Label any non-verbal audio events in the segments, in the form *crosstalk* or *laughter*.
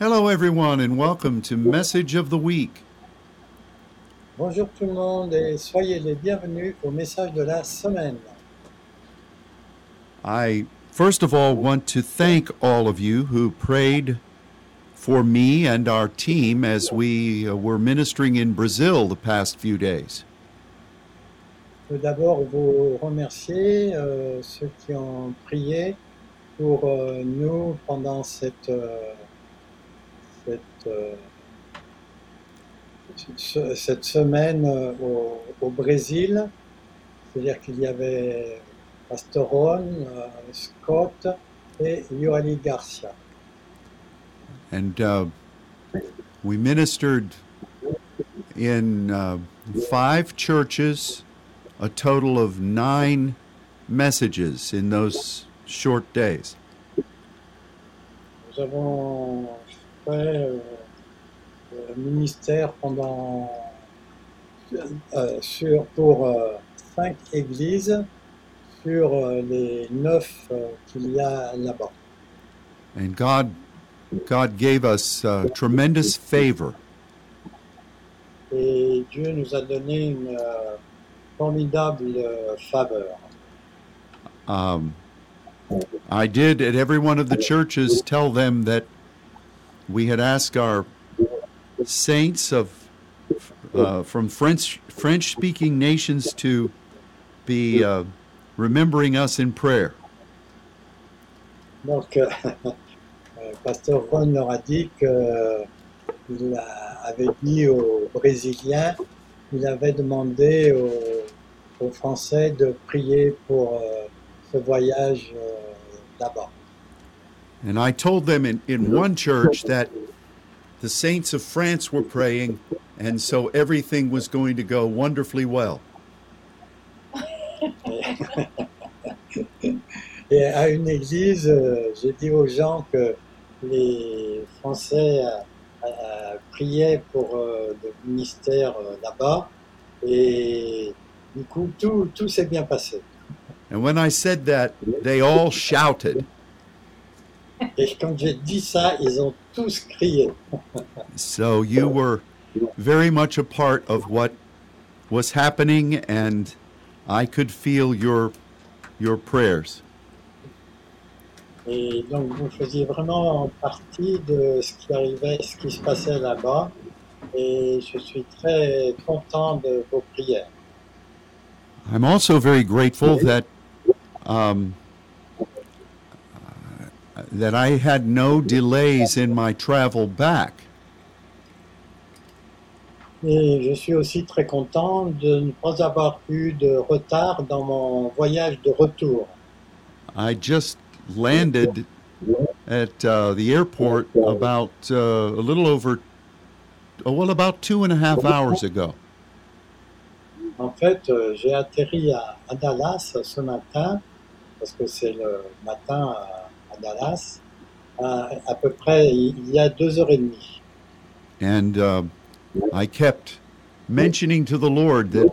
Hello, everyone, and welcome to Message of the Week. Bonjour tout le monde et soyez les bienvenus au message de la semaine. I first of all want to thank all of you who prayed for me and our team as we uh, were ministering in Brazil the past few days. Je veux d'abord vous remercier, euh, ceux qui ont prié pour euh, nous pendant cette, euh, cette, euh, ce- cette semaine euh, au, au Brésil. C'est-à-dire qu'il y avait Pastor Ron, euh, Scott et Yoali Garcia. And uh, we ministered in uh, five churches, a total of nine messages in those short days. Nous avons fait euh, le ministère pendant euh, sur, pour euh, cinq églises sur euh, les neuf euh, qu'il y a là-bas. And God, God gave us uh, tremendous favor. Et Dieu nous a donné une euh, formidable euh, faveur. Um, I did at every one of the churches tell them that we had asked our saints of uh, from French French speaking nations to be uh, remembering us in prayer. Donc, euh, *laughs* euh, Pasteur Ron leur a dit que il a- avait dit aux Brésiliens, il avait demandé aux, aux Français de prier pour euh, ce voyage là-bas. And I told them in, in one church that the saints of France were praying, and so everything was going to go wonderfully well. *laughs* Et à une église, euh, j'ai dit aux gens que les Français euh, euh, priaient pour euh, le ministère euh, là-bas. Et du coup, tout, tout s'est bien passé. And when I said that, they all shouted. Et quand j'ai dit ça, ils ont tous crié. *laughs* So you were very much a part of what was happening, and I could feel your your prayers. Et donc, vous faisiez vraiment partie de ce qui arrivait, ce qui se passait là-bas. Et je suis très content de vos prières. I'm also very grateful that um, that I had no delays in my travel back. Et je suis aussi très content de ne pas avoir eu de retard dans mon voyage de retour. I just landed at uh, the airport about uh, a little over, oh, well, about two and a half hours ago. En fait, euh, j'ai atterri à, à Dallas ce matin, parce que c'est le matin à, à Dallas, à, à peu près il y a deux heures et demie. And uh, I kept mentioning to the Lord that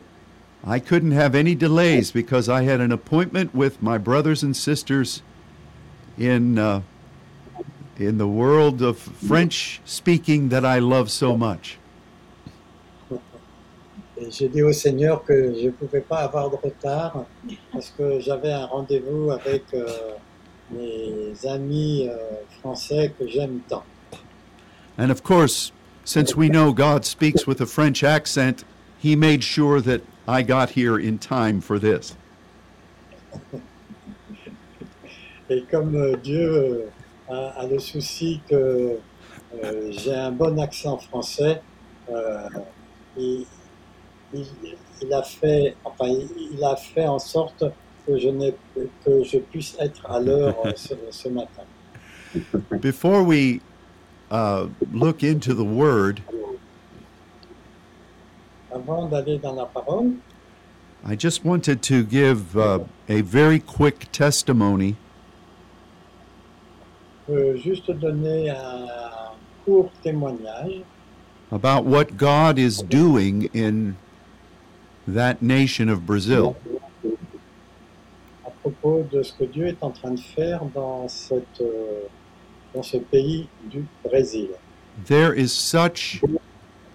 I couldn't have any delays because I had an appointment with my brothers and sisters in uh, in the world of French speaking that I love so much. J'ai dit au Seigneur que je ne pouvais pas avoir de retard parce que j'avais un rendez-vous avec euh, mes amis euh, français que j'aime tant. And of course, since we know God speaks with a French accent, He made sure that I got here in time for this. Et comme euh, Dieu euh, a, a le souci que euh, j'ai un bon accent français, euh, il, il- il a fait, enfin, il, il a fait en sorte que je, que je puisse être à l'heure euh, ce, ce matin. Before we uh, look into the Word, Avant d'aller dans la parole, I just wanted to give uh, a very quick testimony juste donner un court témoignage about what God is doing in that nation of Brazil. à propos de ce que Dieu est en train de faire dans cette, euh, dans ce pays du Brésil. There is such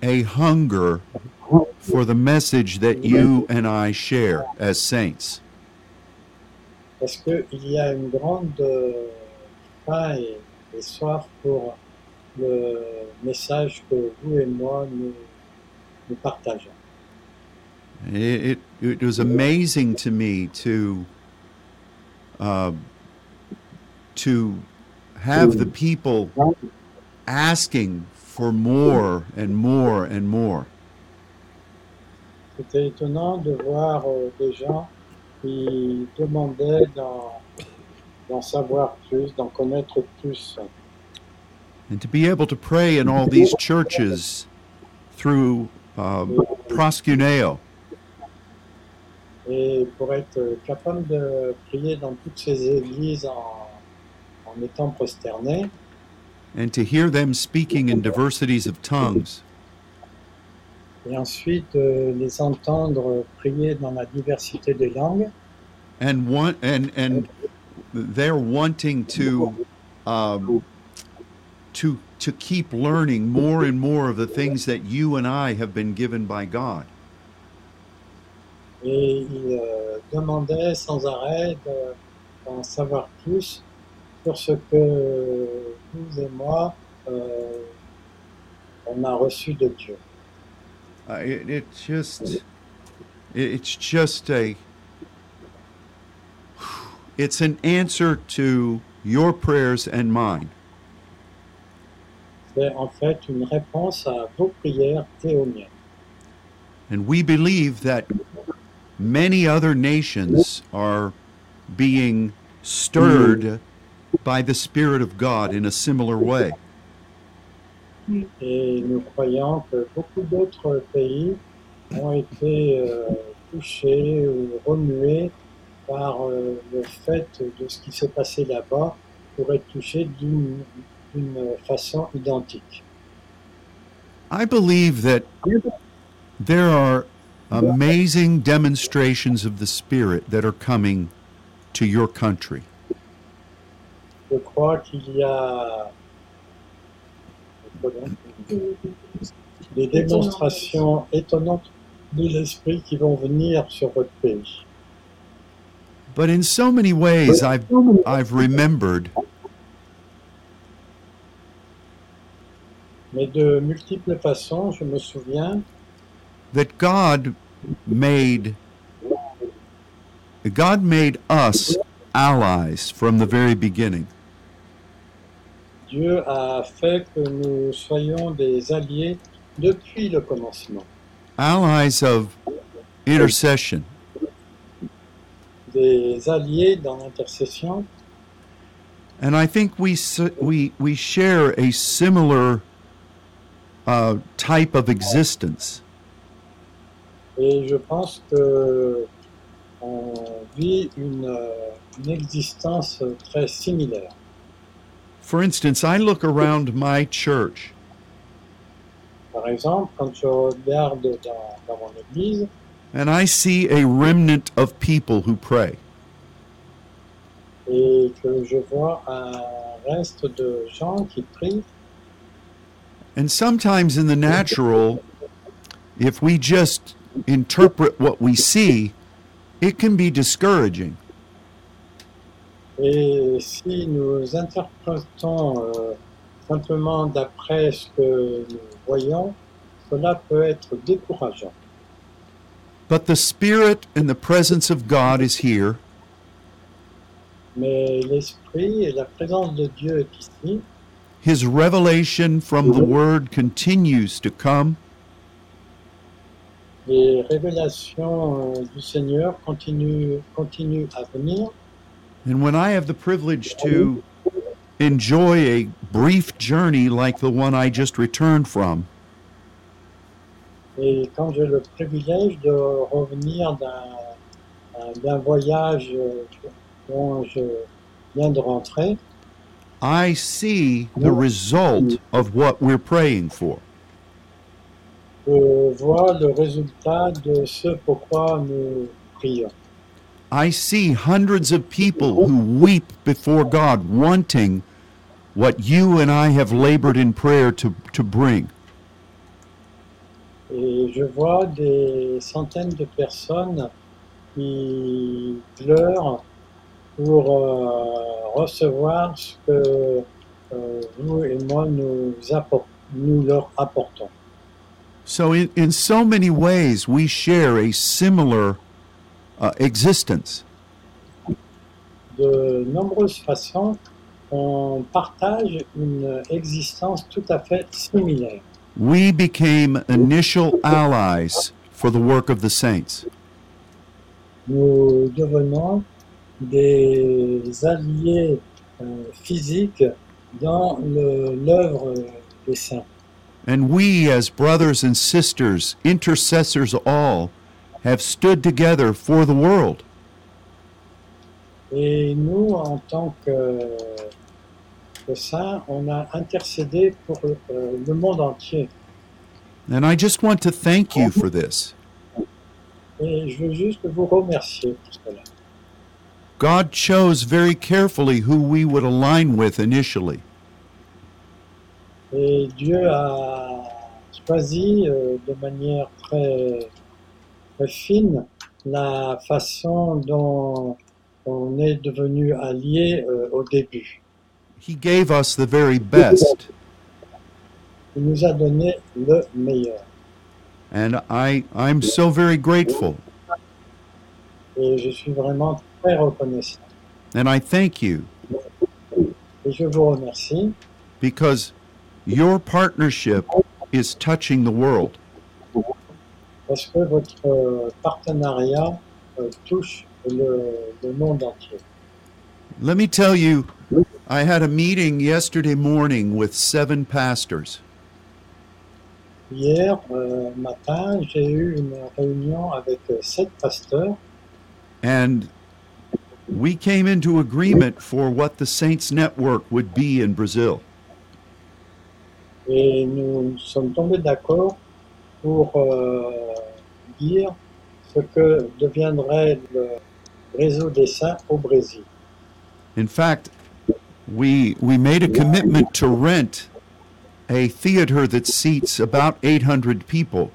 a hunger for the message that you and I share as saints. Parce qu'il y a une grande euh, faim et, et soif pour le message que vous et moi nous, nous partageons. It, it, it was amazing to me to uh, to have the people asking for more and more and more. C'était étonnant de voir euh, des gens qui demandaient d'en, savoir plus, d'en connaître plus. And to be able to pray in all these churches through um, proskuneo. Et pour être capable de prier dans toutes ces églises en, en étant prosterné, and to hear them speaking in diversities of tongues. Et ensuite euh, les entendre prier dans la diversité des langues, and want and and they're wanting to um, to to keep learning more and more of the things that you and I have been given by God. Et ils euh, demandaient sans arrêt de- d'en savoir plus sur ce que vous et moi, euh, on a reçu de Dieu. Uh, it, it just it, it's just a it's an answer to your prayers and mine. C'est en fait une réponse à vos prières et aux miennes. And we believe that many other nations are being stirred by the Spirit of God in a similar way. Et nous croyons que beaucoup d'autres pays ont été euh, touchés ou remués par euh, le fait de ce qui s'est passé là-bas pour être touchés d'une façon identique. I believe that there are amazing demonstrations of the Spirit that are coming to your country. Je crois qu'il y a des démonstrations étonnantes de l'esprit qui vont venir sur votre pays. But in so many ways, I've, I've remembered Mais de multiples façons, je me souviens that God made God made us allies from the very beginning. Dieu a fait que nous soyons des alliés depuis le commencement, Allies of intercession, des alliés dans l'intercession. and I think we we we share a similar uh, type of existence. Et je pense que on vit une, euh, une existence très similaire. For instance, I look around my church Par exemple, quand je regarde dans, dans mon église, and I see a remnant of people who pray. et que je vois un reste de gens qui prient, And sometimes in the natural, if we just interpret what we see, it can be discouraging. et si nous interprétons euh, simplement d'après ce que nous voyons, cela peut être décourageant. But the Spirit and the presence of God is here, Mais l'esprit et la présence de Dieu est ici, His revelation from the Word continues to come, les révélations euh, du Seigneur continuent, continuent à venir. and when I have the privilege to enjoy a brief journey like the one I just returned from, Et quand j'ai le privilège de revenir d'un d'un voyage euh, dont je viens de rentrer, I see the result of what we're praying for. Je vois le résultat de ce pourquoi nous prions. I see hundreds of people who weep before God, wanting what you and I have labored in prayer to, to bring. Et je vois des centaines de personnes qui pleurent pour euh, recevoir ce que euh, vous et moi nous, nous leur apportons. So, in, in so many ways, we share a similar uh, existence. De nombreuses façons, on partage une existence tout à fait similaire. We became initial allies for the work of the saints. Nous devenons des alliés euh, physiques dans l'œuvre des saints. And we, as brothers and sisters, intercessors all, have stood together for the world. Et nous, en tant que, que saints, on a intercédé pour euh, le monde entier. And I just want to thank you for this. Et je veux juste vous remercier pour cela. God chose very carefully who we would align with initially. Et Dieu a choisi euh, de manière très, très fine la façon dont on est devenu alliés euh, au début. He gave us the very best. Il nous a donné le meilleur. And I, I'm so very grateful. Et je suis vraiment très reconnaissant. And I thank you Et je vous remercie because your partnership is touching the world. parce que votre partenariat euh, touche le, le monde entier. Let me tell you, I had a meeting yesterday morning with seven pastors. Hier euh, matin, j'ai eu une réunion avec euh, sept pasteurs And we came into agreement for what the Saints Network would be in Brazil. Et nous sommes tombés d'accord pour euh, dire ce que deviendrait le réseau des saints au Brésil. In fact, we we made a commitment to rent a theater that seats about 800 people.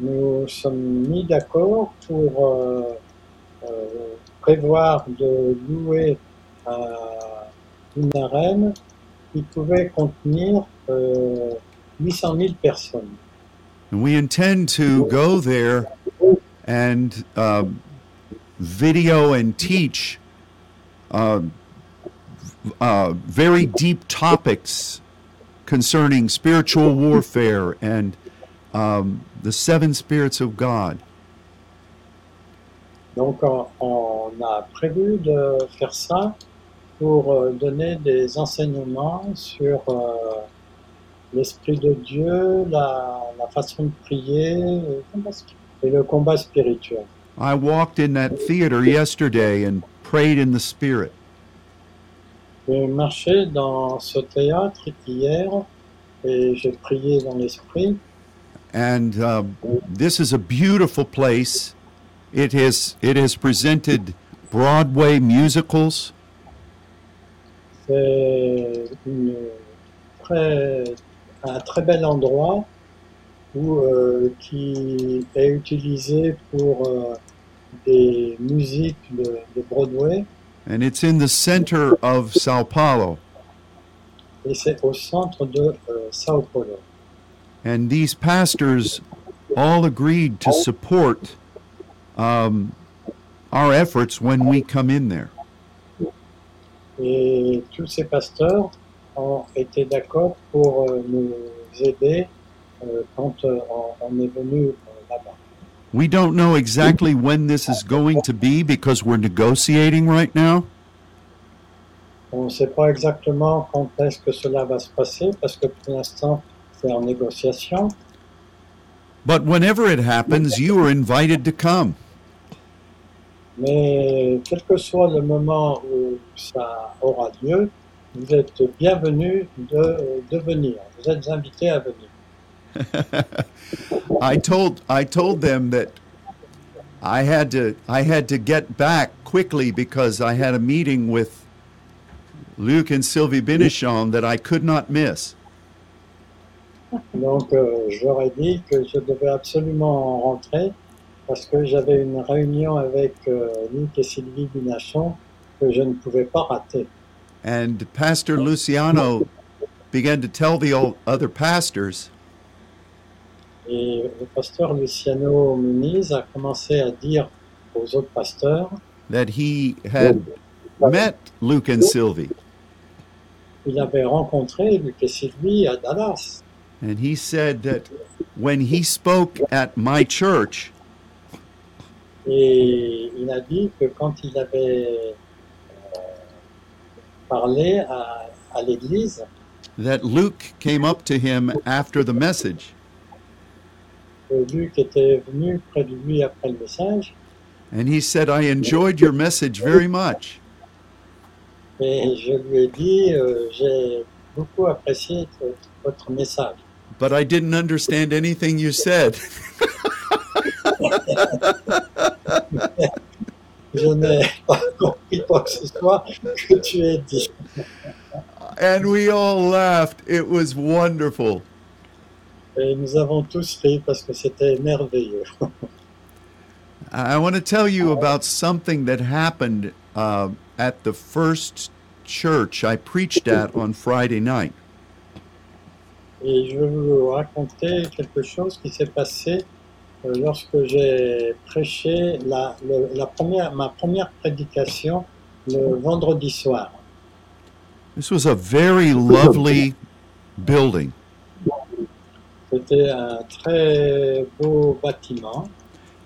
Nous sommes mis d'accord pour euh, euh, prévoir de louer euh, une arène qui pouvait contenir euh, 800 000 personnes. And we intend to go there and um, video and teach uh, uh, very deep topics concerning spiritual warfare and um, the seven spirits of God. Donc on, on a prévu de faire ça pour euh, donner des enseignements sur euh, l'Esprit de Dieu, la, la façon de prier et le combat spirituel. I walked in that theater yesterday and prayed in the Spirit. J'ai marché dans ce théâtre hier et j'ai prié dans l'Esprit. and uh, this is a beautiful place. It has it has presented Broadway musicals. C'est très, un très bel endroit où, euh, qui est utilisé pour euh, des musiques de, de Broadway And it's in the center of Sao Paulo. et c'est au centre de euh, Sao Paulo. And these pastors all agreed to support um, our efforts when we come in there. Et tous ces pasteurs ont été d'accord pour euh, nous aider euh, quand euh, on, est venu là-bas. We don't know exactly when this is going to be because we're negotiating right now. On ne sait pas exactement quand est-ce que cela va se passer parce que pour l'instant c'est en négociation. But whenever it happens, you are invited to come. Mais quel que soit le moment où ça aura lieu, vous êtes bienvenus de, de venir. Vous êtes invités à venir. *laughs* I told I told them that I had to I had to get back quickly because I had a meeting with Luke and Sylvie Binichon that I could not miss. Donc, euh, ai dit que je devais absolument rentrer parce que j'avais une réunion avec euh, Luc et Sylvie Binachon que je ne pouvais pas rater. And Pastor Luciano began to tell the old, other pastors Et le pasteur Luciano Muniz a commencé à dire aux autres pasteurs that he had met Luke and Sylvie. qu'il avait rencontré Luc et Sylvie à Dallas. And he said that when he spoke at my church, Et il a dit que quand il avait euh, parlé à, à l'église, that Luke came up to him after the message Luc était venu près de lui après le message and he said, I enjoyed your message very much. et je lui ai dit euh, j'ai beaucoup apprécié votre message. But I didn't understand anything you said. *laughs* *laughs* Je n'ai pas compris quoi que ce soit que tu aies dit. And we all laughed. It was wonderful. Et nous avons tous ri parce que c'était merveilleux. I want to tell you about something that happened uh, at the first church I preached at on Friday night. Et je vais vous raconter quelque chose qui s'est passé lorsque j'ai prêché la, le- la première, ma première prédication le vendredi soir. This was a very lovely building. C'était un très beau bâtiment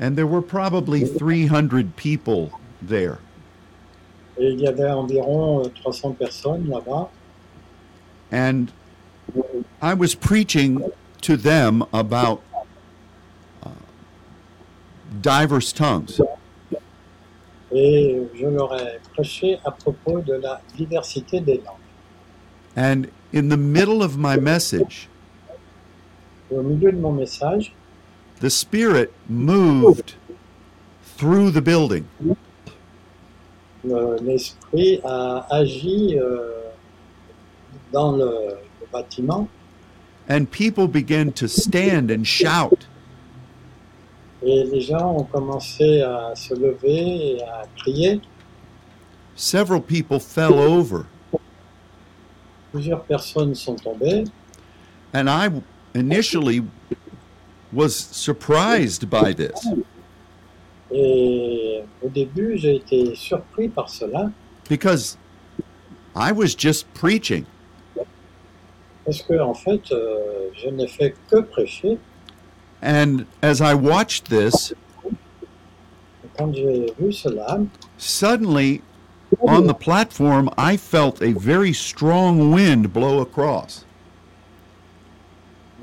And there were probably 300 people there. et il y avait environ euh, 300 personnes là-bas. And I was preaching to them about diverse tongues. Et je leur ai prêché à propos de la diversité des langues. And in the middle of my message, Et au milieu de mon message, the Spirit moved through the building. le- l'esprit a agi euh, dans le, le bâtiment And people began to stand and shout. Et les gens ont commencé à se lever et à crier. Several people fell over. Plusieurs personnes sont tombées And I initially was surprised by this et au début j'ai été surpris par cela because I was just preaching. parce que en fait euh, je n'ai fait que prêcher. And as I watched this, Et quand j'ai vu cela, suddenly on the platform, I felt a very strong wind blow across.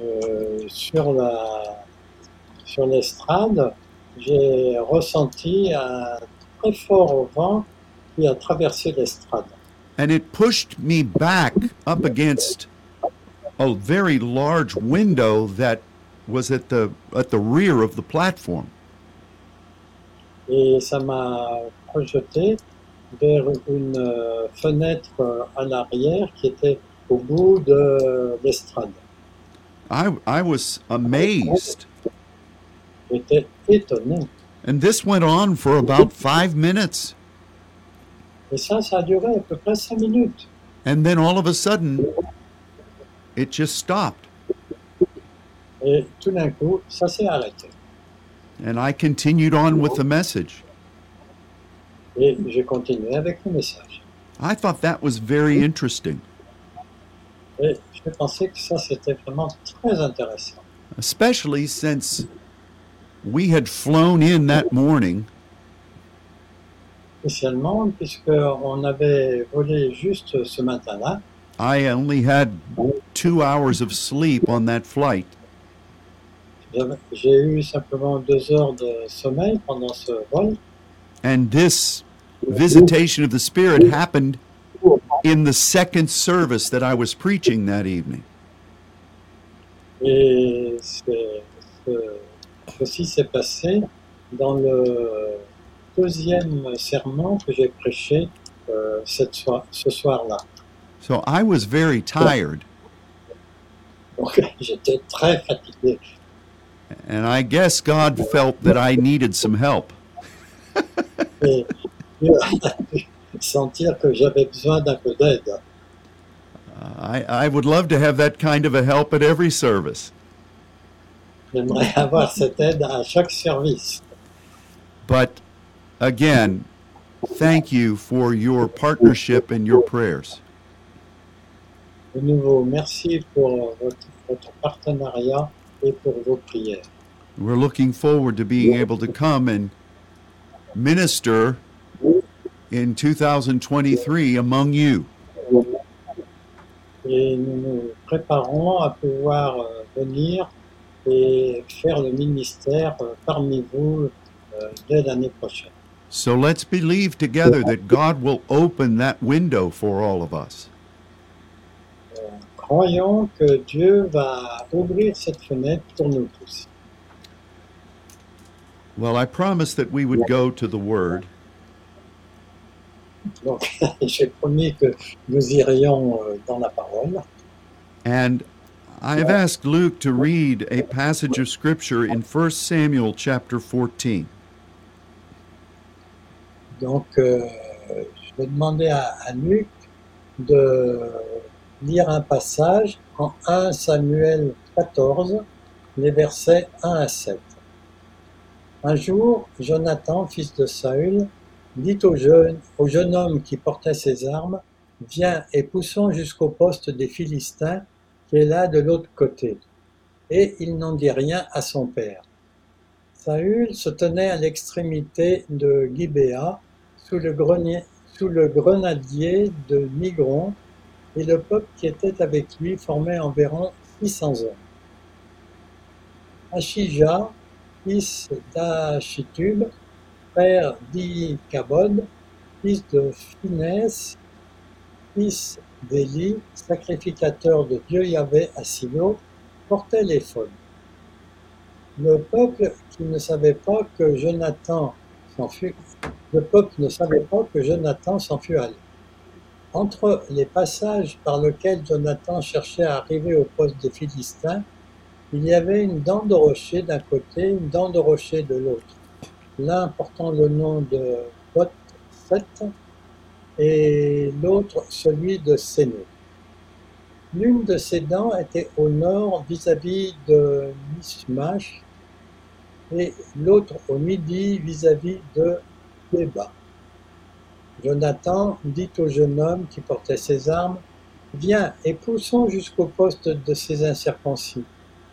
euh, sur la sur l'estrade, j'ai ressenti un très fort vent qui a traversé l'estrade. And it pushed me back up against a very large window that was at the at the rear of the platform. Et ça m'a projeté vers une euh, fenêtre à l'arrière qui était au bout de l'estrade. I I was amazed. J'étais étonné. And this went on for about 5 minutes. Et ça, ça a duré à peu près cinq minutes. And then all of a sudden it just stopped. Et tout d'un coup, ça s'est arrêté. And I continued on with the message. Et j'ai continué avec le message. I thought that was very interesting, Et je pensais que ça, c'était vraiment très intéressant. especially since we had flown in that morning Spécialement puisqu'on avait volé juste ce matin-là. I only had two hours of sleep on that flight, J'ai eu simplement deux heures de sommeil pendant ce vol. and this visitation of the Spirit happened in the second service that I was preaching that evening. Et ce- ceci s'est passé dans le deuxième serment que j'ai prêché euh, cette soir- ce soir-là. So I was very tired, *laughs* Donc j'étais très fatigué. And I guess God felt that I needed some help. Et Dieu a dû sentir que j'avais besoin d'un peu d'aide. Uh, I, I would love to have that kind of a help at every service. J'aimerais avoir cette aide à chaque service. But again, thank you for your partnership and your prayers. De nouveau, merci pour votre, votre partenariat et pour vos prières. We're looking forward to being able to come and minister in 2023 among you. Et nous nous préparons à pouvoir euh, venir et faire le ministère euh, parmi vous euh, dès l'année prochaine. So let's believe together that God will open that window for all of us. Croyons que Dieu va ouvrir cette fenêtre pour nous tous. Well, I promised that we would go to the Word, Donc, *laughs* j'ai promis que nous irions euh, dans la parole. and I've asked Luke to read a passage of Scripture in 1 Samuel chapter 14. Donc, euh, je vais demander à, à Luc de lire un passage en 1 Samuel 14, les versets 1 à 7. Un jour, Jonathan, fils de Saül, dit au jeune, homme qui portait ses armes, Viens et poussons jusqu'au poste des Philistins qui est là de l'autre côté. Et il n'en dit rien à son père. Saül se tenait à l'extrémité de Gibéa, sous le, grenier, sous le grenadier de Migron, et le peuple qui était avec lui formait environ 600 hommes. Achija, fils d'Achitub, frère d'Ikabod, fils de Phinès, fils d'Élie, sacrificateur de Dieu Yahvé à Silo, portait l'éphod. Le peuple qui ne savait pas que Jonathan s'en fut, le peuple ne savait pas que Jonathan s'en fut allé. Entre les passages par lesquels Jonathan cherchait à arriver au poste des Philistins, il y avait une dent de rocher d'un côté, une dent de rocher de l'autre. L'un portant le nom de Pot-Set et l'autre celui de Séné. L'une de ces dents était au nord vis-à-vis de Mishmash et l'autre au midi vis-à-vis de Béba. Jonathan dit au jeune homme qui portait ses armes, Viens et poussons jusqu'au poste de ces incirconcis.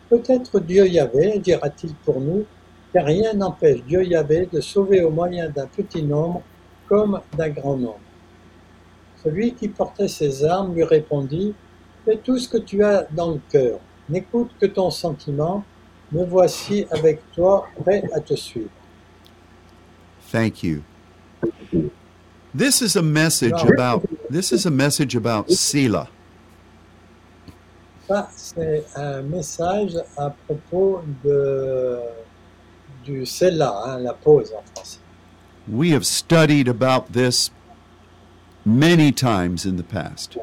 Peut-être Dieu Yahvé agira-t-il pour nous, car rien n'empêche Dieu Yahvé de sauver au moyen d'un petit nombre comme d'un grand nombre. Celui qui portait ses armes lui répondit, Fais tout ce que tu as dans le cœur, n'écoute que ton sentiment, me voici avec toi, prêt à te suivre. Thank you. This is a message about this is a message about Selah. Ça, c'est un message à propos de, du Selah, hein, la pause en français. We have studied about this many times in the past.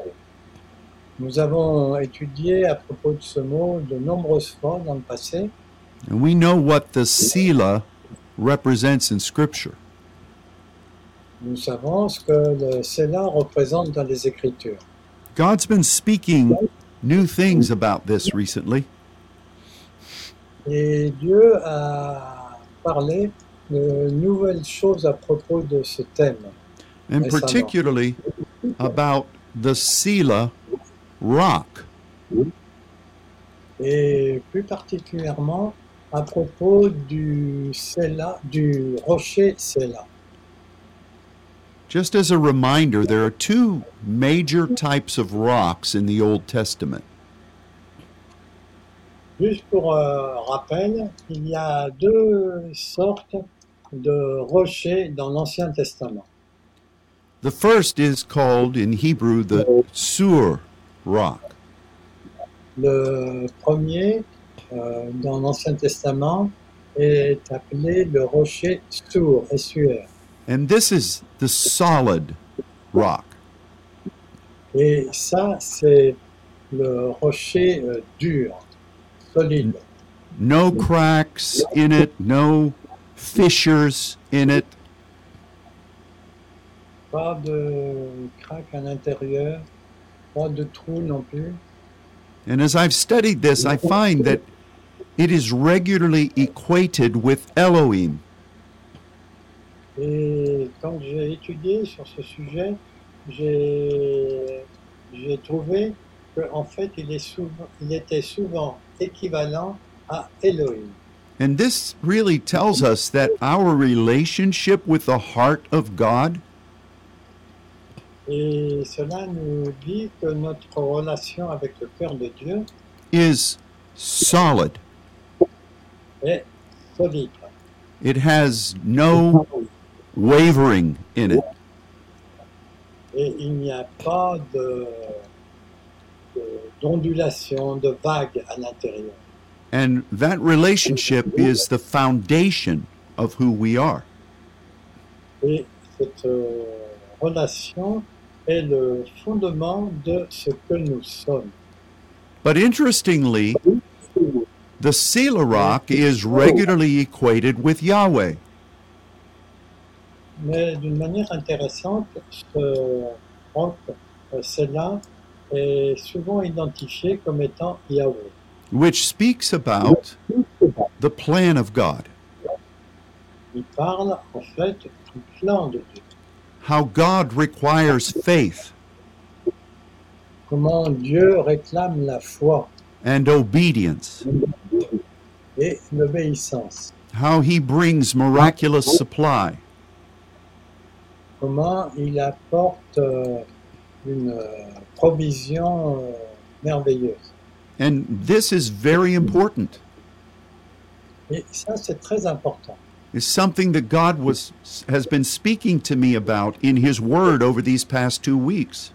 Nous avons étudié à propos de ce mot de nombreuses fois dans le passé And we know what the Selah represents in Scripture. Nous savons ce que le Selah représente dans les Écritures. God's been speaking new things about this recently. Et Dieu a parlé de nouvelles choses à propos de ce thème, and particularly about the Selah rock. et plus particulièrement à propos du Selah, du rocher Selah. Just as a reminder, there are two major types of rocks in the Old Testament. Juste pour euh, rappel, il y a deux sortes de rochers dans l'Ancien Testament. The first is called in Hebrew the Sur rock. Le premier euh, dans l'Ancien Testament est appelé le rocher Sour, SUR. And this is the solid rock. Et ça, c'est le rocher euh, dur, solide. No cracks in it, no fissures in it. Pas de à l'intérieur, pas de trou non plus. And as I've studied this, I find that it is regularly equated with Elohim. Et quand j'ai étudié sur ce sujet, j'ai trouvé qu'en fait, il, est souvent, il était souvent équivalent à Elohim. And this really tells us that our relationship with the heart of God Et cela nous dit que notre relation avec le cœur de Dieu is solid. est solide. It has no wavering in it. Et il n'y a pas de de- d'ondulation, de, vagues à l'intérieur. And that relationship is the foundation of who we are. Et cette euh, relation est le fondement de ce que nous sommes. But interestingly, the Sela rock is regularly equated with Yahweh. Mais d'une manière intéressante, ce roc, euh, celle-là, est souvent identifié comme étant Yahweh. which speaks about the plan of God, Il parle en fait du plan de Dieu. how God requires faith Comment Dieu réclame la foi and obedience, et l'obéissance. how He brings miraculous supply, Comment il apporte euh, une euh, provision euh, merveilleuse. and this is very important. Et ça, c'est très important. It's something that God was has been speaking to me about in His Word over these past two weeks.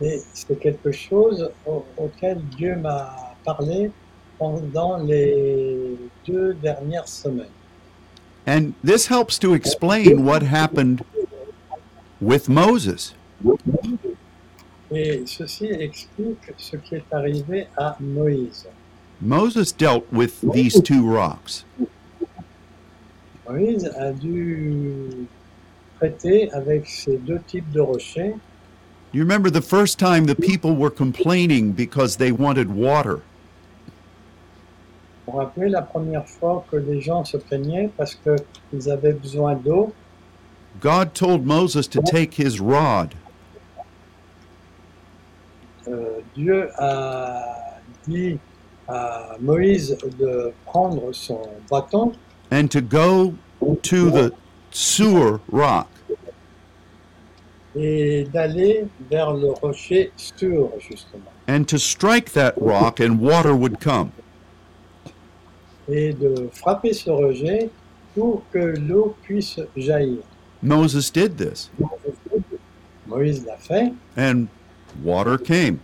Et c'est quelque chose au- auquel Dieu m'a parlé pendant les deux dernières semaines. And this helps to explain what happened with Moses. Et ceci explique ce qui est arrivé à Moïse. Moses dealt with these two rocks. Moïse a dû traiter avec ces deux types de rochers. You remember the first time the people were complaining because they wanted water. Vous rappelez la première fois que les gens se plaignaient parce qu'ils avaient besoin d'eau? God told Moses to take his rod Euh, Dieu a dit à Moïse de prendre son bâton and to go to the Sur rock. et d'aller vers le rocher sûr, justement, and to strike that rock and water would come. Et de frapper ce rocher pour que l'eau puisse jaillir. Moses did this Moïse l'a fait and water came.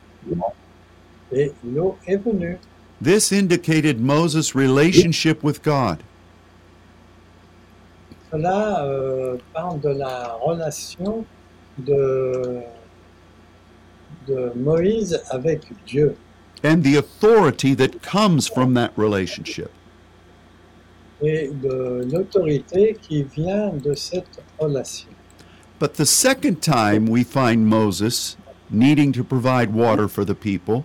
et l'eau est venue. This indicated Moses' relationship with God. Cela euh, parle de la relation de, de Moïse avec Dieu and the authority that comes from that relationship. Et de l'autorité qui vient de cette relation. But the second time we find Moses needing to provide water for the people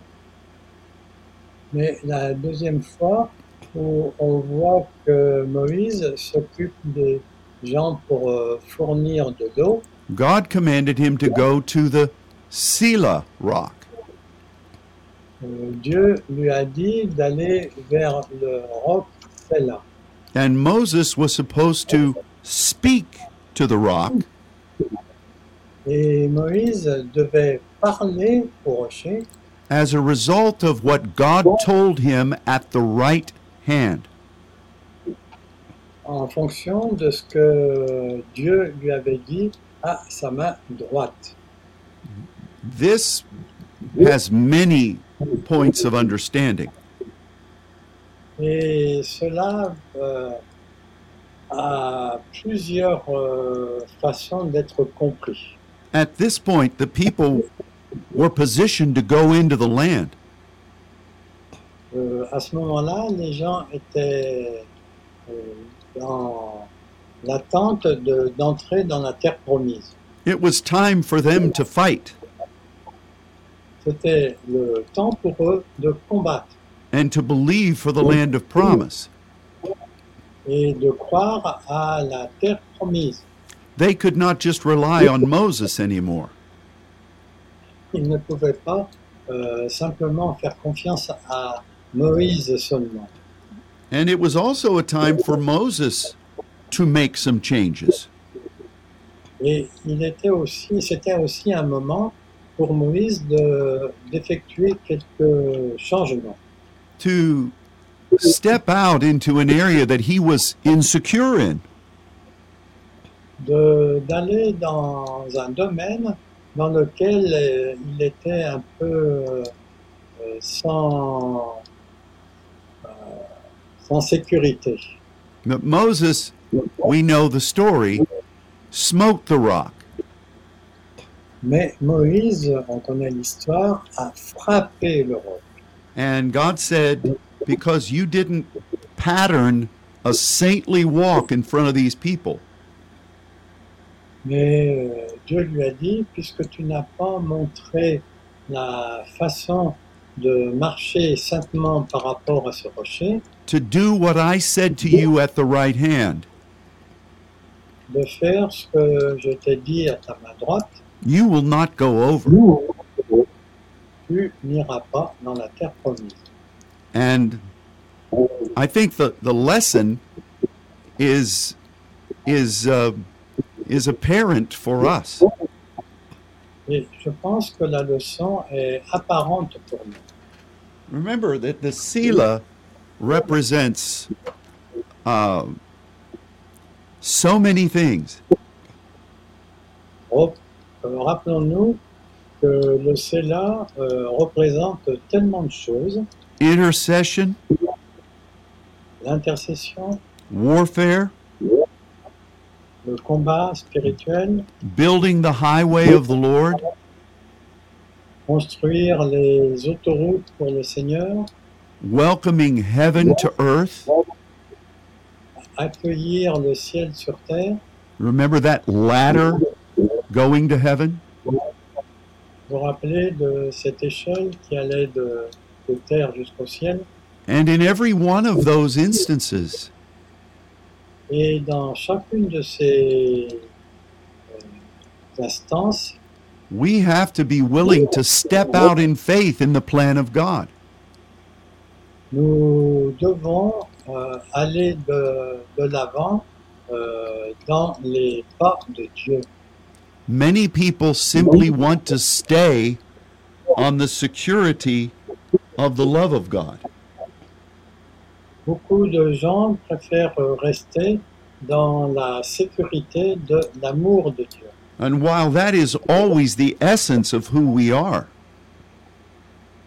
Mais la deuxième fois où on voit que Moïse s'occupe des gens pour euh, fournir de l'eau, God commanded him to go to the Sela rock. euh, Dieu lui a dit d'aller vers le roc Sela. And Moses was supposed to speak to the rock Et Moïse devait parler au rocher as a result of what God told him at the right hand. en fonction de ce que Dieu lui avait dit à sa main droite. This has many points of understanding. Et cela euh, a plusieurs euh, façons d'être compris. at this point, the people were positioned to go into the land. Euh, à ce moment-là, les gens étaient euh, dans l'attente de- d'entrer dans la terre promise. It was time for them to fight C'était le temps pour eux de combattre and to believe for the land of promise. et de croire à la terre promise. They could not just rely on Moses anymore. Ils ne pouvaient pas euh, simplement faire confiance à Moïse seulement. And it was also a time for Moses to make some changes. Et il était aussi, c'était aussi un moment pour Moïse de, d'effectuer quelques changements, to step out into an area that he was insecure in. de, d'aller dans un domaine dans lequel euh, il était un peu euh, sans, euh, sans sécurité. But Moses, we know the story, smote the rock. Mais Moïse, on connaît l'histoire, a frappé le roc. And God said, Because you didn't pattern a saintly walk in front of these people, Mais euh, Dieu lui a dit, puisque tu n'as pas montré la façon de marcher saintement par rapport à ce rocher, to do what I said to you at the right hand, de faire ce que je t'ai dit à ta main droite, you will not go over. Tu n'iras pas dans la terre promise. And I think the, the lesson is is uh, is apparent for us. Et je pense que la leçon est apparente pour nous. Remember that the sila represents uh, so many things. Rep- euh, Rappelons-nous que le CELA euh, représente tellement de choses, Intercession, l'intercession, warfare, le combat spirituel, building the highway of the Lord, construire les autoroutes pour le Seigneur, welcoming heaven to earth. accueillir le ciel sur terre, Remember that ladder going to heaven? Vous rappeler de cette échelle qui allait de, de terre jusqu'au ciel? And in every one of those instances, Et dans chacune de ces euh, instances, we have to be willing to step out in faith in the plan of God. nous devons euh, aller de, de l'avant euh, dans les pas de Dieu. Many people simply want to stay on the security of the love of God. Beaucoup de gens préfèrent rester dans la sécurité de l'amour de Dieu. And while that is always the essence of who we are,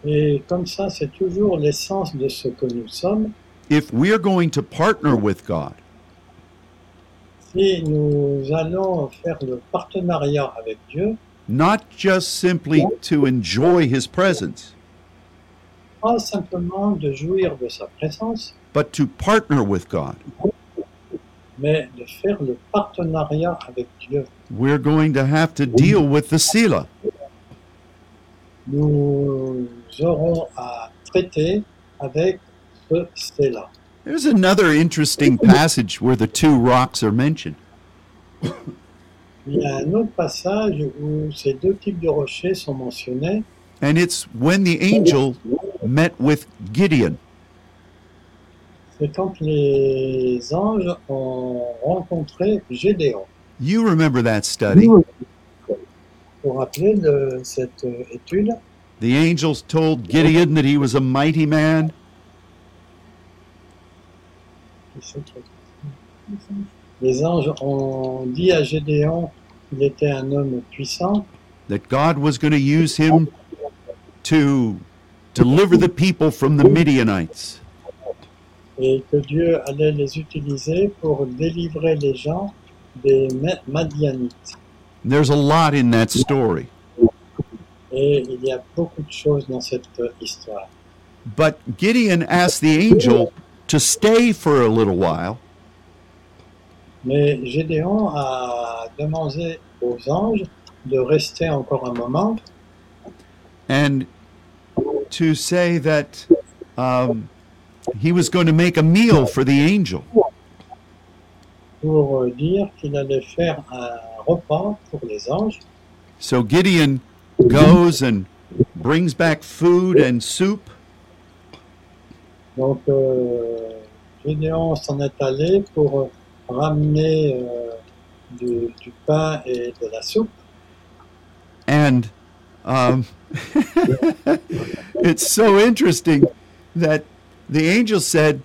Et comme ça, c'est toujours l'essence de ce que nous sommes. if we're going to partner with God, Si nous allons faire le partenariat avec Dieu, not just simply to enjoy His presence, pas simplement de jouir de sa présence, but to partner with God, mais de faire le partenariat avec Dieu. we're going to have to deal with the Sila. Nous aurons à traiter avec ce c'est-là. There's another interesting passage where the two rocks are mentioned. Il y a un autre passage où ces deux types de rochers sont mentionnés, And it's when the angel met with Gideon. c'est quand les anges ont rencontré Gédéon. You remember that study. Pour rappeler de cette euh, étude, The angels told Gideon that he was a mighty man, les anges ont dit à Gédéon qu'il était un homme puissant, that God was going to use him to deliver the people from the Midianites. et que Dieu allait les utiliser pour délivrer les gens des Ma- Madianites. There's a lot in that story. Et il y a beaucoup de choses dans cette histoire. But Gideon asked the angel to stay for a little while, Mais Gédéon a demandé aux anges de rester encore un moment and to say that um, he was going to make a meal for the angel. pour euh, dire qu'il allait faire un repas pour les anges. So Gideon goes and brings back food and soup, Donc euh, Gédéon s'en est allé pour ramener euh, du, du pain et de la soupe. and um, *laughs* it's so interesting that the angel said,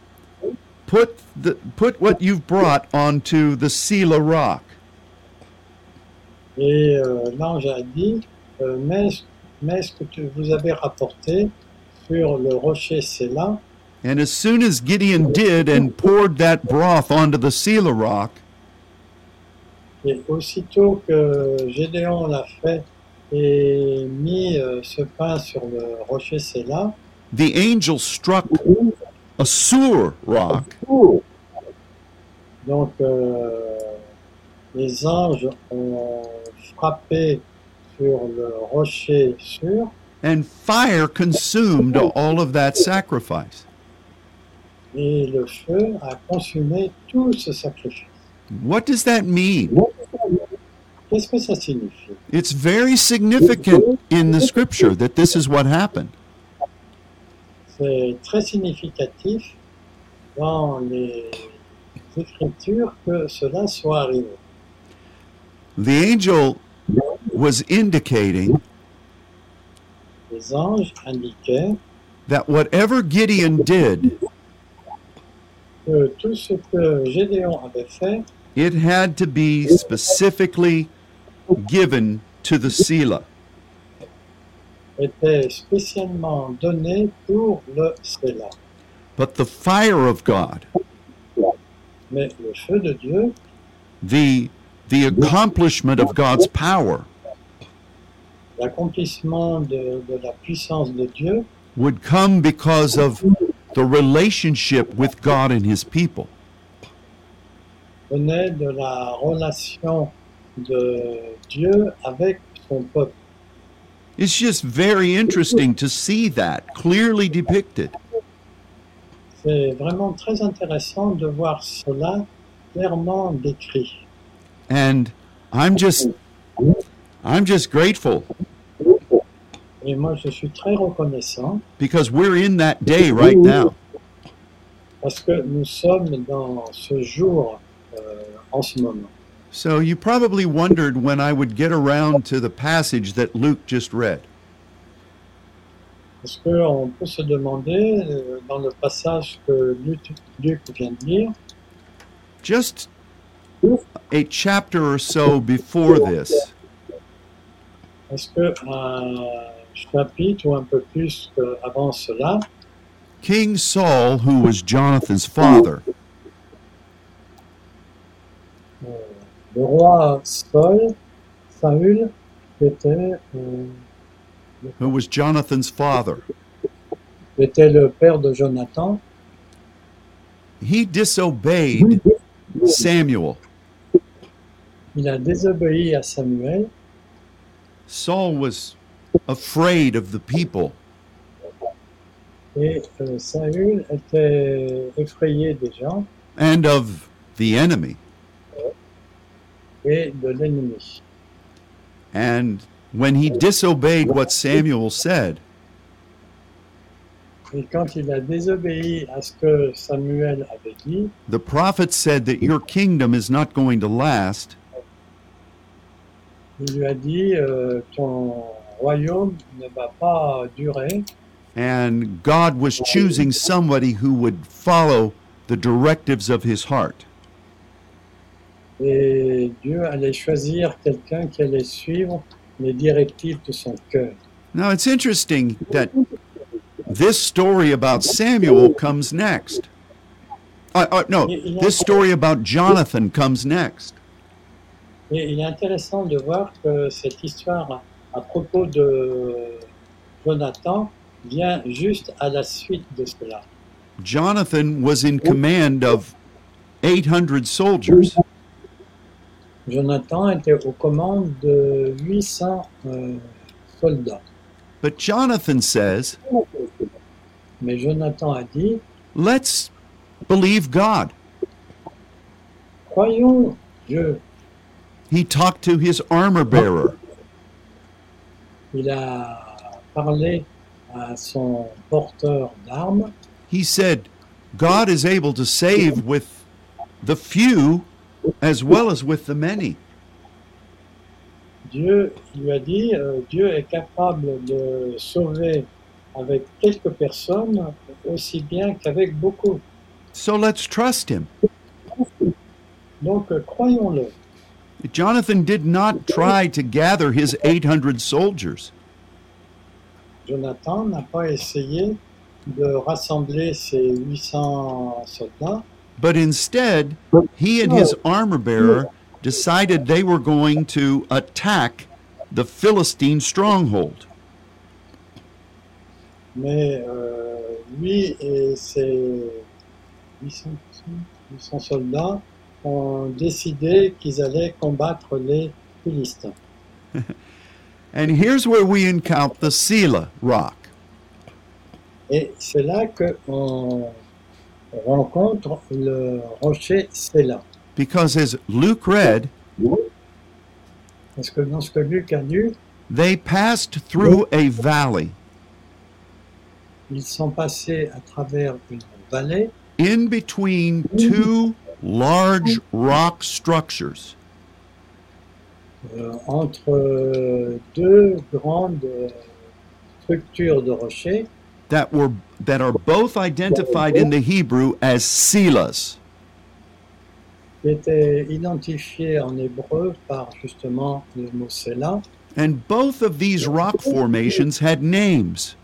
"Put the put what you've brought onto the Sela rock." Et euh, l'ange a dit, euh, mets, mets ce que tu, vous avez rapporté sur le rocher Séla. And as soon as Gideon did and poured that broth onto the Sela rock, Et aussitôt que Gédéon l'a fait et mis euh, ce pain sur le rocher Séla, the angel struck a Sur rock, donc euh, les anges ont frappé sur le rocher sûr and fire consumed all of that sacrifice. Et le feu a consumé tout ce sacrifice. What does that mean? Qu'est-ce que ça signifie It's very significant in the scripture that this is what happened. C'est très significatif dans les Écritures que cela soit arrivé. The angel was indicating Les anges indiquaient that whatever Gideon did, que tout ce que Gédéon avait fait it had to be specifically given to the Sela. était spécialement donné pour le Séla. But the fire of God, Mais le feu de Dieu, the the accomplishment of God's power, l'accomplissement de, de la puissance de Dieu, would come because of the relationship with God and his people. venait de la relation de Dieu avec son peuple. It's just very interesting to see that clearly depicted. C'est vraiment très intéressant de voir cela clairement décrit. And I'm just I'm just grateful Et moi, je suis très reconnaissant because we're in that day right now. parce que nous sommes dans ce jour euh, en ce moment. So you probably wondered when I would get around to the passage that Luke just read. Qu'on peut se demander, euh, dans le passage que Luc, Luc vient de lire, Just a chapter or so before this, est-ce que un chapitre ou un peu plus que avant cela, King Saul, who was Jonathan's father, euh, le roi Saul, Saül, qui était, euh, who was Jonathan's father, était le père de Jonathan, he disobeyed Samuel. il a désobéi à Samuel. Saul was afraid of the people, Et euh, Saül était effrayé des gens and of the enemy. et de l'ennemi. And when he disobeyed what Samuel said, Et quand il a désobéi à ce que Samuel avait dit, the prophet said that your kingdom is not going to last, il lui a dit euh, ton royaume ne va pas durer and God was choosing somebody who would follow the directives of his heart. et Dieu allait choisir quelqu'un qui allait suivre les directives de son cœur. Now it's interesting that this story about Samuel comes next. Uh, uh, no, this story about Jonathan comes next. Et il est intéressant de voir que cette histoire à propos de Jonathan vient juste à la suite de cela. Jonathan was in command of 800 soldiers. Jonathan était aux commandes de 800 euh, soldats. But Jonathan says, Mais Jonathan a dit, let's believe God. croyons Dieu. He talked to his armor bearer. Il a parlé à son porteur d'armes. He said, God is able to save with the few as well as with the many. Dieu lui a dit, euh, Dieu est capable de sauver avec quelques personnes aussi bien qu'avec beaucoup. So let's trust him. Donc croyons-le. Jonathan did not try to gather his 800 soldiers. Jonathan n'a pas essayé de rassembler ses 800 soldats, But instead, he and his armor bearer decided they were going to attack the Philistine stronghold. mais euh, lui et ses 800, 800 soldats ont décidé qu'ils allaient combattre les Philistins. *laughs* And here's where we encounter the Sela rock. Et c'est là qu'on rencontre le rocher Séla. Because as Luke read, Parce que dans ce que Luc a lu, they passed through a valley ils sont passés à travers une vallée in between two large rock structures. euh, entre deux grandes euh, structures de rochers that were that are both identified in the Hebrew as Selas. qui étaient identifiées en hébreu par justement le mot Séla. And both of these rock formations had names.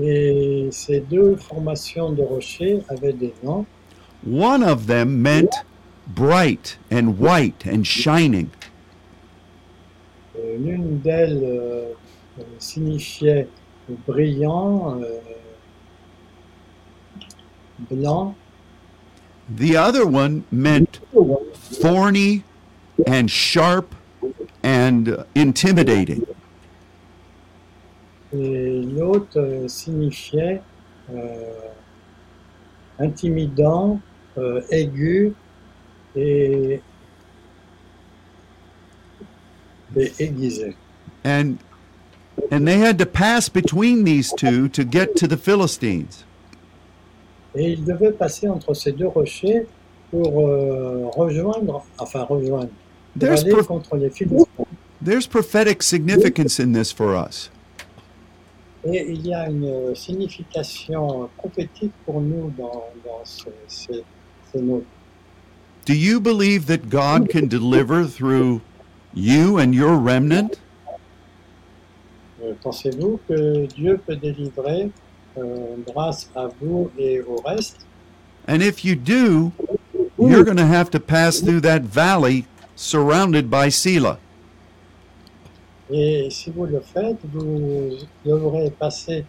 Et ces deux formations de rochers avaient des noms. One of them meant bright and white and shining. Euh, L'une d'elles euh, signifiait brillant, euh, blanc. The other one meant thorny and sharp and intimidating. Et l'autre signifiait euh, intimidant, euh, aigu et, et aiguisé. And and they had to pass between these two to get to the Philistines. Et il devait passer entre ces deux rochers pour euh, rejoindre, enfin rejoindre, pour There's aller contre les Philistins. There's prophetic significance in this for us. Et il y a une signification prophétique pour nous dans, dans ce- ces, Do you believe that God can deliver through you and your remnant? Euh, Pensez-vous que Dieu peut délivrer euh, grâce à vous et au reste And if you do, you're going to have to pass through that valley surrounded by Sela. Et si vous le faites, vous devrez passer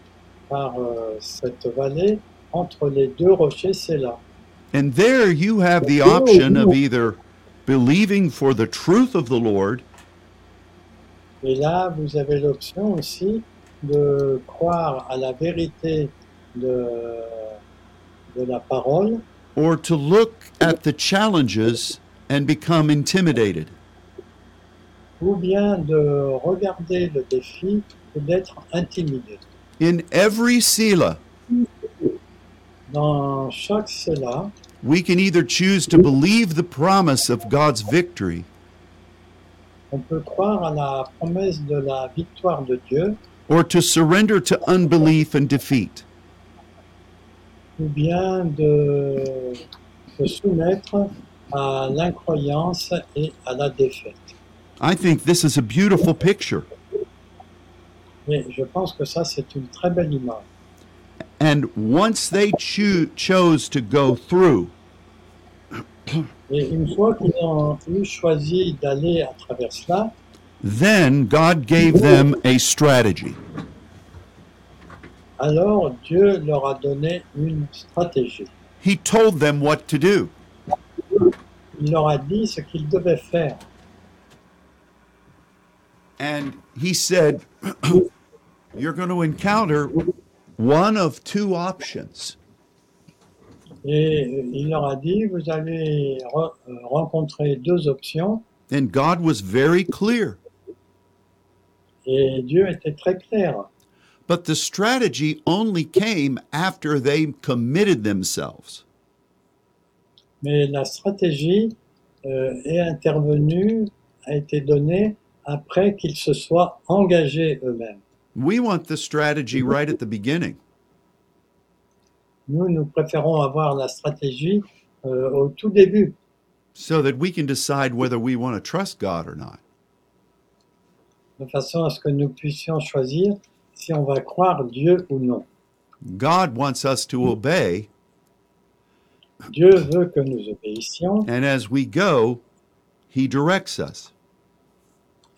par euh, cette vallée entre les deux rochers, là. And there you have the option of either believing for the truth of the Lord Et là, vous avez l'option aussi de croire à la vérité de, de la parole or to look at the challenges and become intimidated. ou bien de regarder le défi et d'être intimidé. In every Sela, Dans chaque cela, we can either choose to believe the promise of God's victory on peut croire à la promesse de la victoire de Dieu or to surrender to unbelief and defeat. ou bien de se soumettre à l'incroyance et à la défaite. I think this is a beautiful picture. Et je pense que ça, c'est une très belle image. And once they chose to go through, Et une fois qu'ils ont eu choisi d'aller à travers cela, then God gave them a strategy. alors Dieu leur a donné une stratégie. He told them what to do. Il leur a dit ce qu'ils devaient faire. And he said, *clears throat* You're going to encounter one of two options. Et il leur a dit, vous allez re- euh, rencontrer deux options. And God was very clear. Et Dieu était très clair. But the strategy only came after they committed themselves. Mais la stratégie euh, est intervenue, a été donnée après qu'ils se soient engagés eux-mêmes. We want the strategy right at the beginning. Nous, nous préférons avoir la stratégie euh, au tout début, so that we can decide whether we want to trust God or not. de façon à ce que nous puissions choisir si on va croire Dieu ou non. God wants us to obey, Dieu veut que nous obéissions and as we go, He directs us.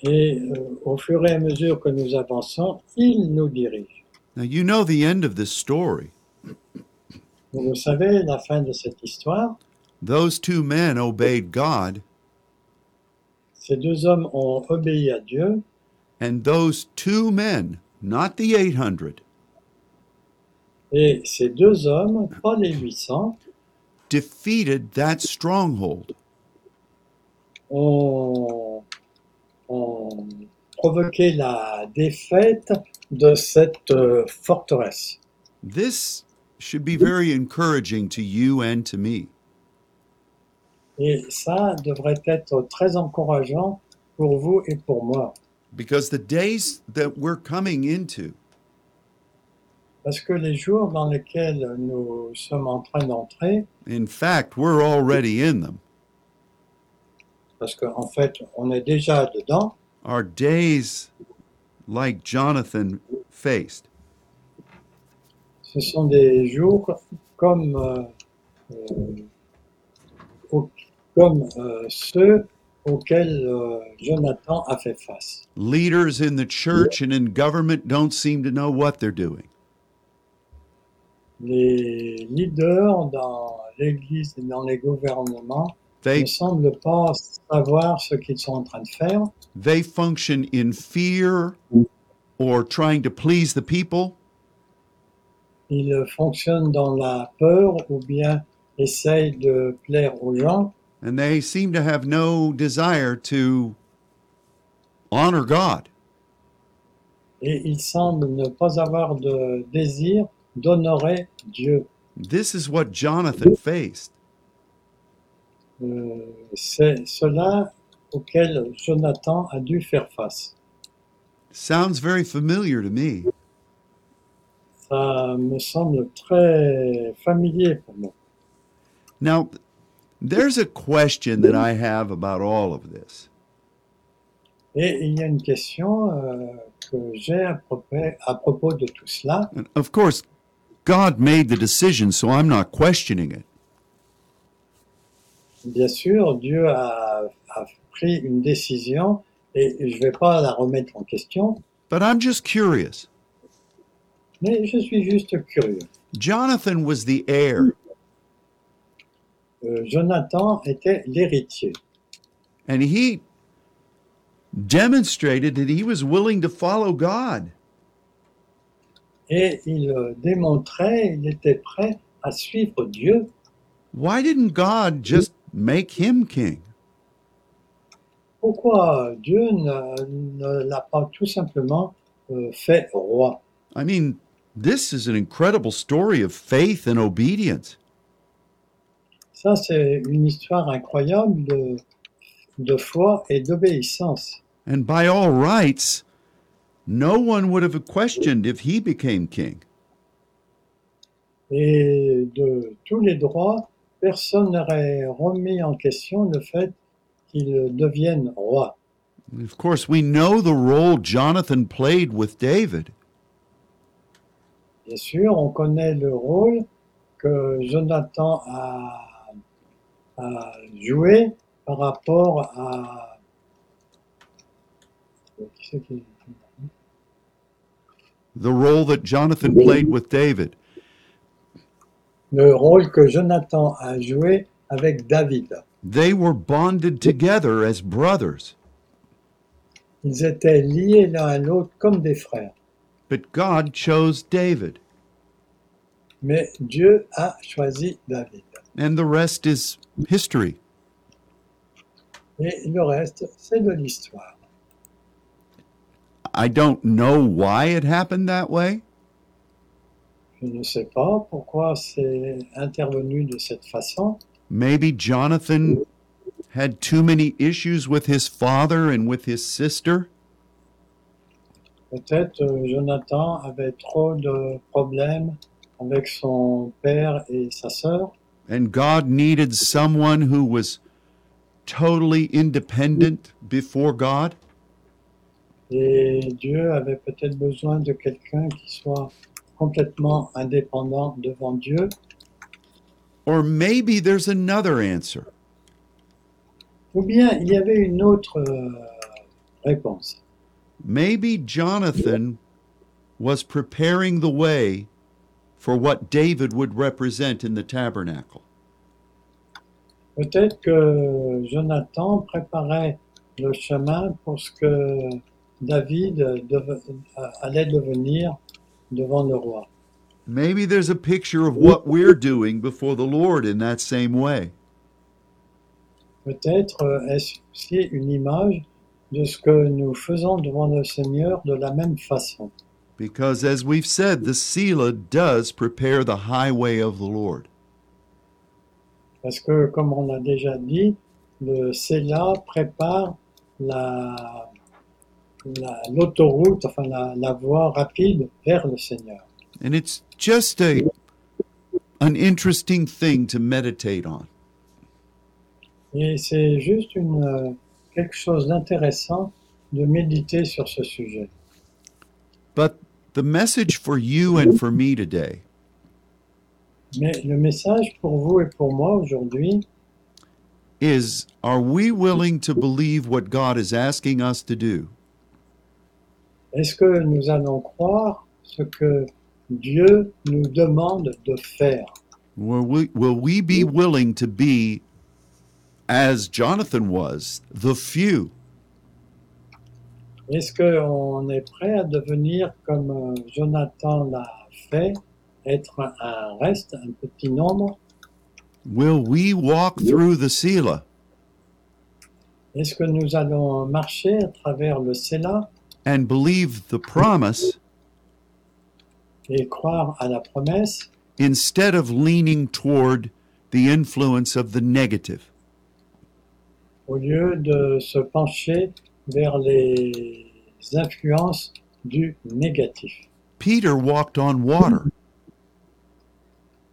Et euh, au fur et à mesure que nous avançons, il nous dirige. Now, you know the end of this story. Vous savez, la fin de cette histoire, Those two men obeyed God, ces deux hommes ont obéi à Dieu and those two men, not the 800, et ces deux hommes, pas les 800, defeated that stronghold. ont, ont provoqué la défaite de cette euh, forteresse. This should be very encouraging to you and to me. Et ça devrait être très encourageant pour vous et pour moi. Because the days that we're coming into Parce que les jours dans lesquels nous sommes en train d'entrer, In fact, we're already in them. Parce qu'en fait, on est déjà dedans, Are days like Jonathan faced. ce sont des jours comme, euh, euh, comme euh, ceux auxquels euh, Jonathan a fait face. Leaders in the church and in government don't seem to know what they're doing. Les leaders dans l'Église et dans les gouvernements They ne semblent pas savoir ce qu'ils sont en train de faire. they function in fear or trying to please the people, Ils fonctionnent dans la peur ou bien essayent de plaire aux gens and they seem to have no desire to honor God. et ils semblent ne pas avoir de désir d'honorer Dieu. This is what Jonathan faced. Euh, C'est cela auquel Jonathan a dû faire face. Sounds very familiar to me. Ça me semble très familier pour moi. Now, there's a question that I have about all of this. Et il y a une question euh, que j'ai à propos, à propos de tout cela. And of course, God made the decision, so I'm not questioning it. Bien sûr, Dieu a, a pris une décision et je ne vais pas la remettre en question, But I'm just curious. mais je suis juste curieux. Jonathan was the heir, Euh, Jonathan était l'héritier and he demonstrated that he was willing to follow God. et il euh, démontrait, il était prêt à suivre Dieu. Why didn't God just make him king? Pourquoi Dieu ne, ne l'a pas tout simplement euh, fait roi? I mean, this is an incredible story of faith and obedience. Ça, c'est une histoire incroyable de, de foi et d'obéissance. And by all rights, no one would have questioned if he became king. Et de tous les droits, personne n'aurait remis en question le fait qu'il devienne roi. Of course, we know the role Jonathan played with David. Bien sûr, on connaît le rôle que Jonathan a, à jouer par rapport à... The role that Jonathan played with David. Le rôle que Jonathan a joué avec David. They were bonded together as brothers, Ils étaient liés l'un à l'autre comme des frères. but God chose David, Mais Dieu a choisi David. and the rest is history. Et le reste, c'est de l'histoire. I don't know why it happened that way, Je ne sais pas pourquoi c'est intervenu de cette façon. Maybe Jonathan had too many issues with his father and with his sister. Peut-être euh, Jonathan avait trop de problèmes avec son père et sa sœur. And God needed someone who was totally independent before God. Et Dieu avait peut-être besoin de quelqu'un qui soit complètement indépendant devant Dieu. Or maybe there's another answer. Ou bien il y avait une autre euh, réponse. Maybe Jonathan was preparing the way for what David would represent in the tabernacle. Peut-être que Jonathan préparait le chemin pour ce que David allait devenir devant le roi. Maybe there's a picture of what we're doing before the Lord in that same way. Peut-être euh, est-ce aussi une image de ce que nous faisons devant le Seigneur de la même façon. Because as we've said, the Selah does prepare the highway of the Lord. Parce que, comme on l'a déjà dit, le Séla prépare la, la- enfin la, la voie rapide vers le Seigneur. And it's just a an interesting thing to meditate on. Et c'est juste une, euh, quelque chose d'intéressant de méditer sur ce sujet. But the message for you and for me today Mais le message pour vous et pour moi aujourd'hui, is are we willing to believe what God is asking us to do? Est-ce que nous allons croire ce que Dieu nous demande de faire? Will we, will we be willing to be, as Jonathan was, the few? Est-ce qu'on est prêt à devenir comme euh, Jonathan l'a fait, être un- reste, un petit nombre? Will we walk through the Selah Est-ce que nous allons marcher à travers le Séla and believe the promise et croire à la promesse instead of leaning toward the influence of the negative? au lieu de se pencher vers les influences du négatif Peter walked on water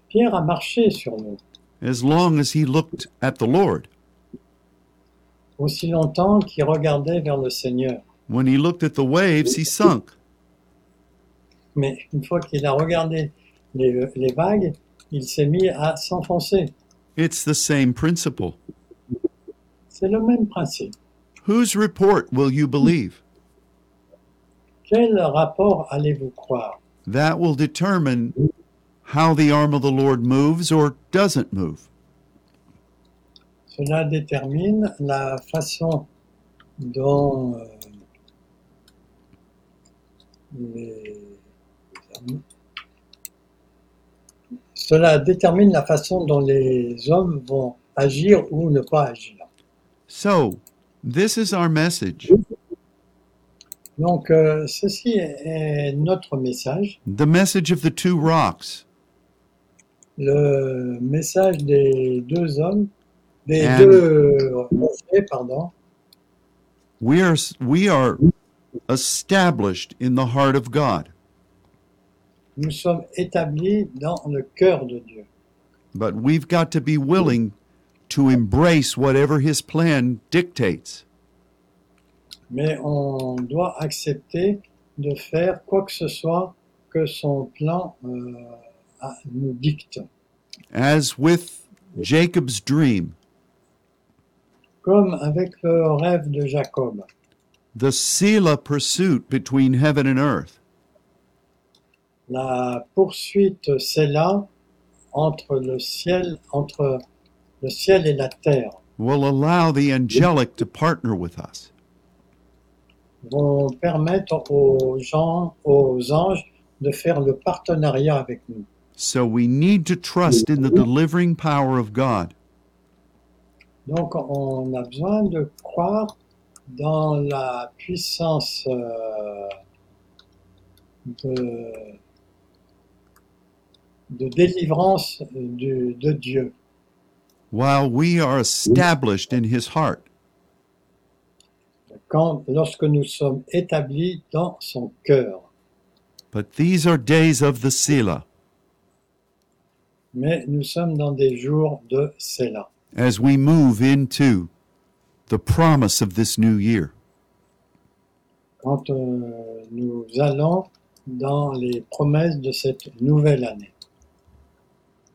Pierre a marché sur l'eau as long as he looked at the Lord. aussi longtemps qu'il regardait vers le Seigneur. When he looked at the waves, he sunk. Mais une fois qu'il a regardé les, les vagues, il s'est mis à s'enfoncer. It's the same principle. C'est le même principe. Whose report will you believe? Quel rapport allez-vous croire That will determine how the arm of the Lord moves or doesn't move. Cela détermine la façon dont euh, les- cela détermine la façon dont les hommes vont agir ou ne pas agir. So, this is our message. Donc, euh, ceci est, est notre message, The message of the two rocks. le message des deux hommes, des And- deux rochers, pardon. We are we are established in the heart of God, Nous sommes établis dans le cœur de Dieu. but we've got to be willing to embrace whatever his plan dictates. Mais on doit accepter de faire quoi que ce soit que son plan euh, nous dicte. As with Jacob's dream, comme avec le rêve de Jacob. The Selah pursuit between heaven and earth. La poursuite, entre le ciel, entre le ciel et la terre, will allow the angelic to partner with us. vont permettre aux gens, aux anges, de faire le partenariat avec nous. So we need to trust in the delivering power of God. Donc, on a besoin de croire dans la puissance euh, de, de délivrance du- de Dieu, while we are established in his heart. quand, lorsque nous sommes établis dans son cœur. But these are days of the Selah Mais nous sommes dans des jours de Séla, as we move into the promise of this new year. quand euh, nous allons dans les promesses de cette nouvelle année.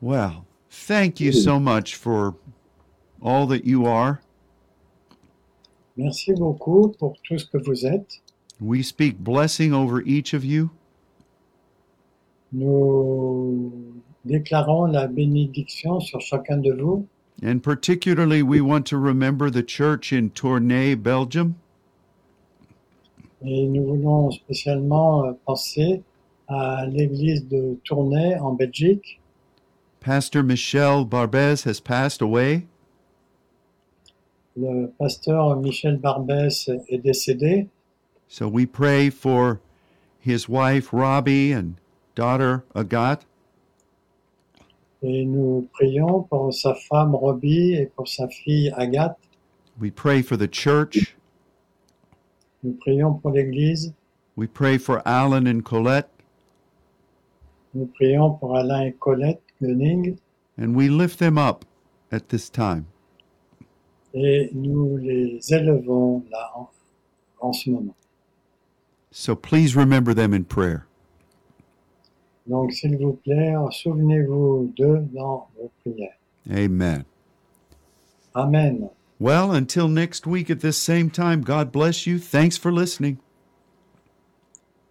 Well, thank you so much for all that you are. Merci beaucoup pour tout ce que vous êtes. We speak blessing over each of you. Nous déclarons la bénédiction sur chacun de vous. And particularly, we want to remember the church in Tournai, Belgium. Et nous voulons spécialement euh, penser à l'église de Tournai en Belgique. Pastor Michel Barbez has passed away. Le pasteur Michel Barbès est décédé. So we pray for his wife, Robbie, and daughter, Agathe. Et nous prions pour sa femme Robbie et pour sa fille Agathe. We pray for the church. Nous prions pour l'église. We pray for Alan and Colette. Nous prions pour Alain et Colette Gunning. And we lift them up at this time. Et nous les élevons là en, en ce moment. So please remember them in prayer. Donc, s'il vous plaît, souvenez-vous d'eux dans vos prières. Amen. Amen. Well, until next week at this same time, God bless you. Thanks for listening.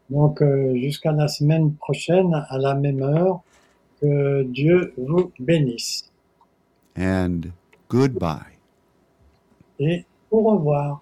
Donc, euh, jusqu'à la semaine prochaine, à la même heure, que Dieu vous bénisse. And goodbye. Et au revoir.